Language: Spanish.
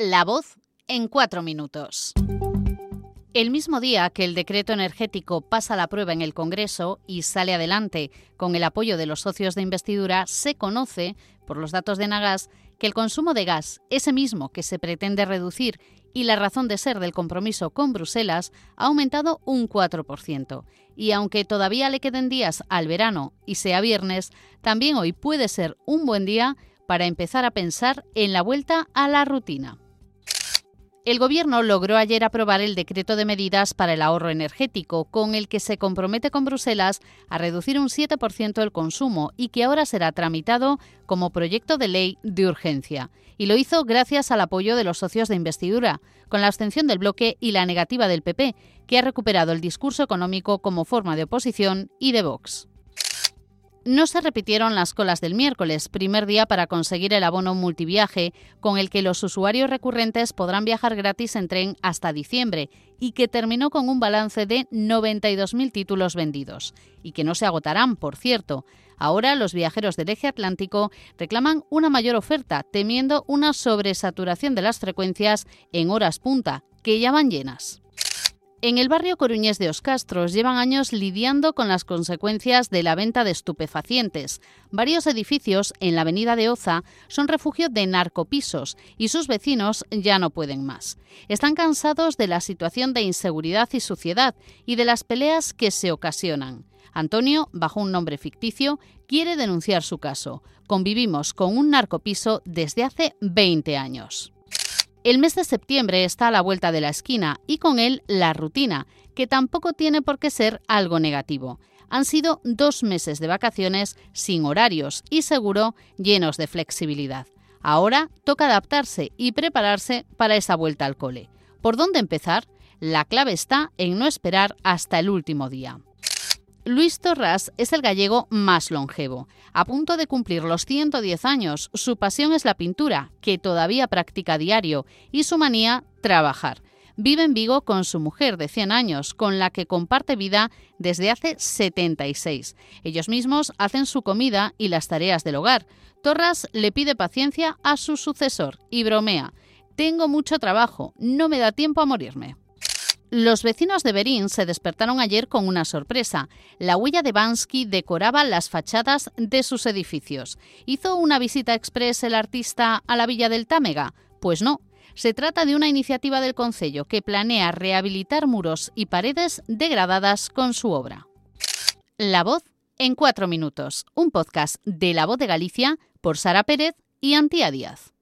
La voz en cuatro minutos. El mismo día que el decreto energético pasa la prueba en el Congreso y sale adelante con el apoyo de los socios de investidura, se conoce, por los datos de Nagas, que el consumo de gas, ese mismo que se pretende reducir y la razón de ser del compromiso con Bruselas, ha aumentado un 4%. Y aunque todavía le queden días al verano y sea viernes, también hoy puede ser un buen día para empezar a pensar en la vuelta a la rutina. El Gobierno logró ayer aprobar el decreto de medidas para el ahorro energético, con el que se compromete con Bruselas a reducir un 7% el consumo y que ahora será tramitado como proyecto de ley de urgencia. Y lo hizo gracias al apoyo de los socios de investidura, con la abstención del bloque y la negativa del PP, que ha recuperado el discurso económico como forma de oposición y de Vox. No se repitieron las colas del miércoles, primer día para conseguir el abono multiviaje, con el que los usuarios recurrentes podrán viajar gratis en tren hasta diciembre, y que terminó con un balance de 92.000 títulos vendidos, y que no se agotarán, por cierto. Ahora los viajeros del eje atlántico reclaman una mayor oferta, temiendo una sobresaturación de las frecuencias en horas punta, que ya van llenas. En el barrio coruñés de Oscastros llevan años lidiando con las consecuencias de la venta de estupefacientes. Varios edificios en la avenida de Oza son refugio de narcopisos y sus vecinos ya no pueden más. Están cansados de la situación de inseguridad y suciedad y de las peleas que se ocasionan. Antonio, bajo un nombre ficticio, quiere denunciar su caso. Convivimos con un narcopiso desde hace 20 años. El mes de septiembre está a la vuelta de la esquina y con él la rutina, que tampoco tiene por qué ser algo negativo. Han sido dos meses de vacaciones sin horarios y seguro llenos de flexibilidad. Ahora toca adaptarse y prepararse para esa vuelta al cole. ¿Por dónde empezar? La clave está en no esperar hasta el último día. Luis Torras es el gallego más longevo. A punto de cumplir los 110 años, su pasión es la pintura, que todavía practica diario, y su manía, trabajar. Vive en Vigo con su mujer de 100 años, con la que comparte vida desde hace 76. Ellos mismos hacen su comida y las tareas del hogar. Torras le pide paciencia a su sucesor y bromea. Tengo mucho trabajo, no me da tiempo a morirme. Los vecinos de Berín se despertaron ayer con una sorpresa. La huella de Bansky decoraba las fachadas de sus edificios. ¿Hizo una visita express el artista a la villa del Támega? Pues no. Se trata de una iniciativa del Concello que planea rehabilitar muros y paredes degradadas con su obra. La voz en cuatro minutos. Un podcast de La Voz de Galicia por Sara Pérez y Antía Díaz.